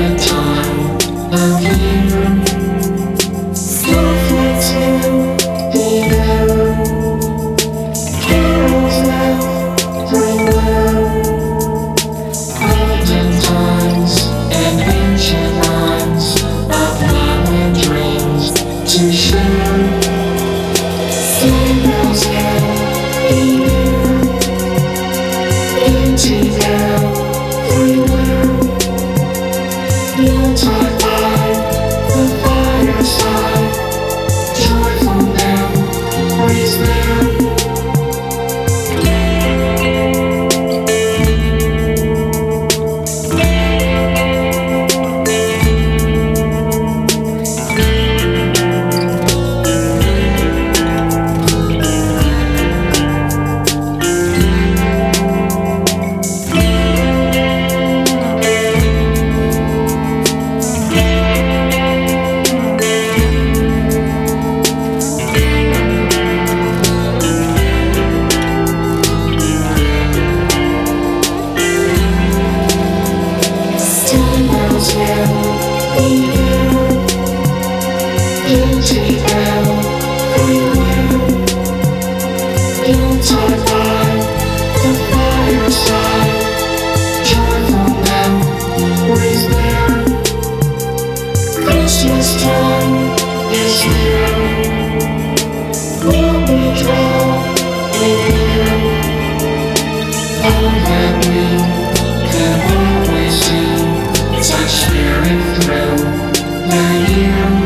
favorite time of year. Such spirit through the year.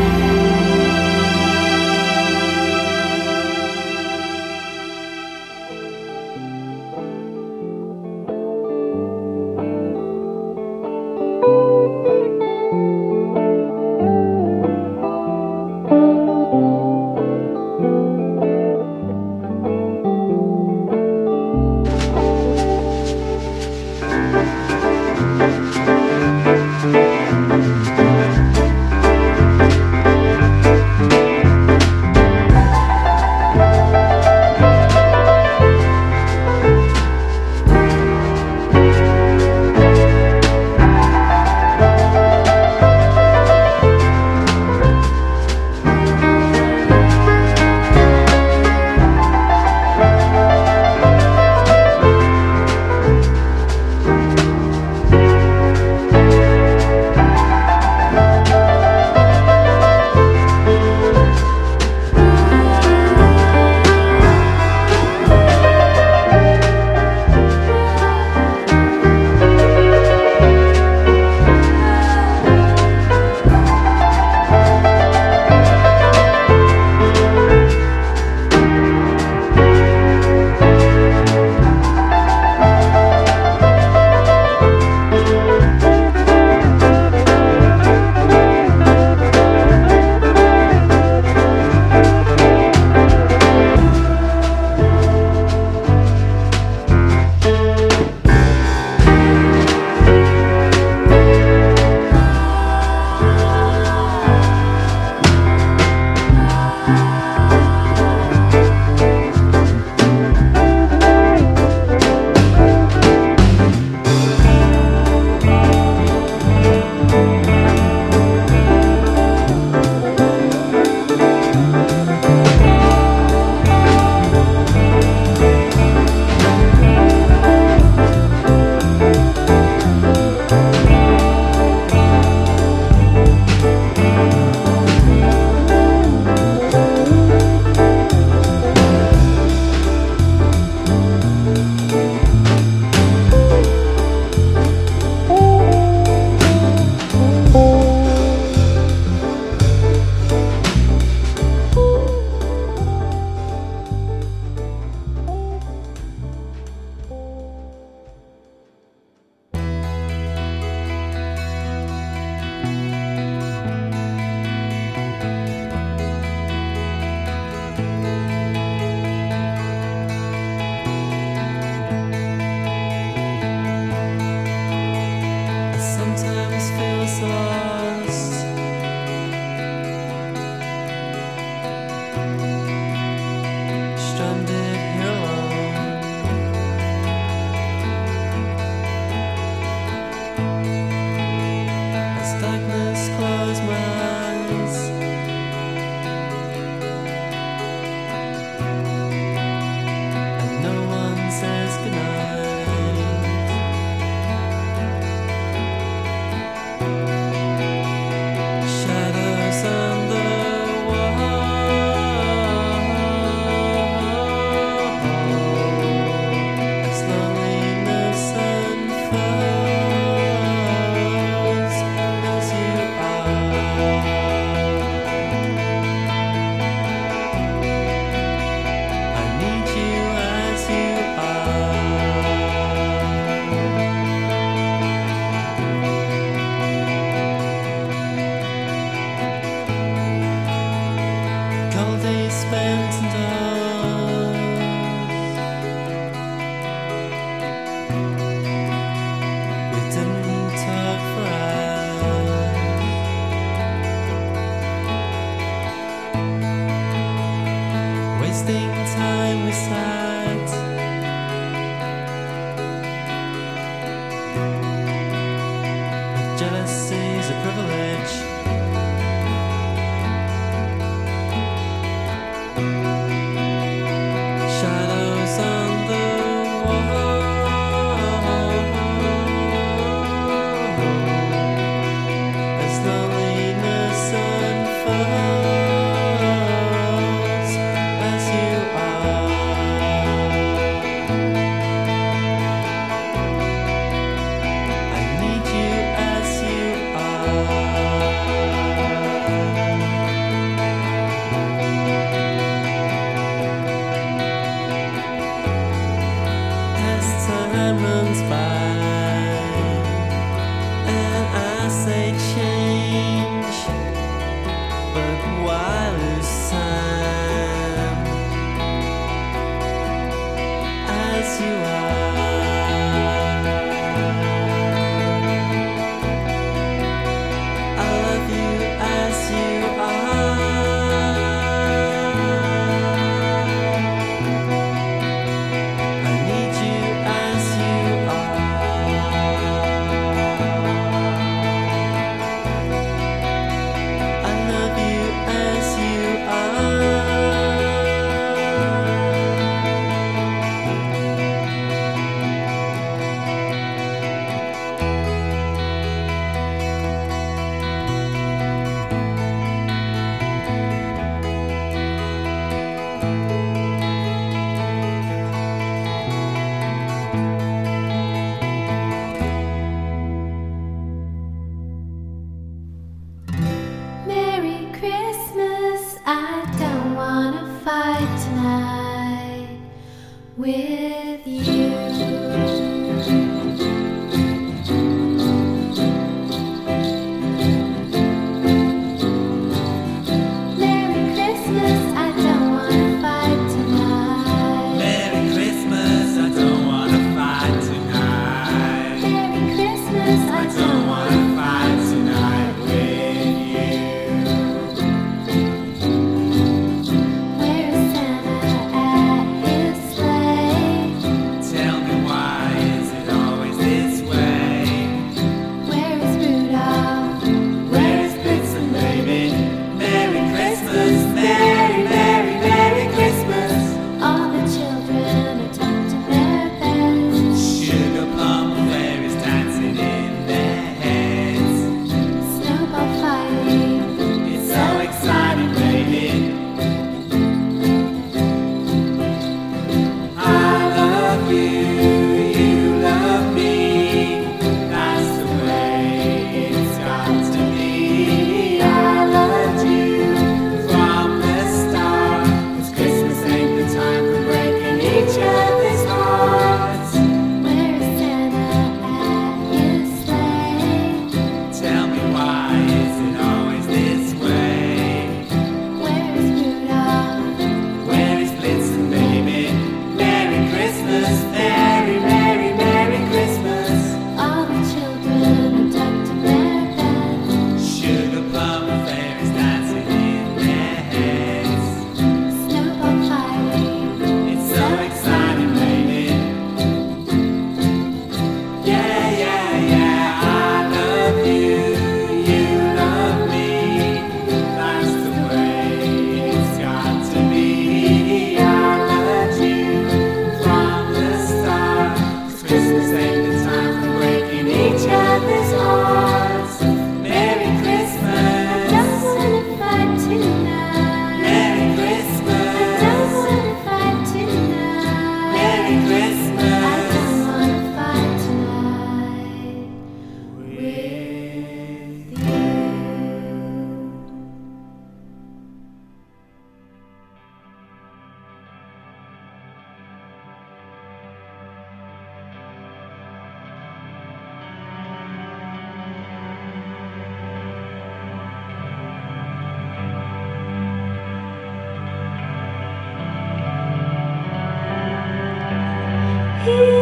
time we sat with you. Christmas time.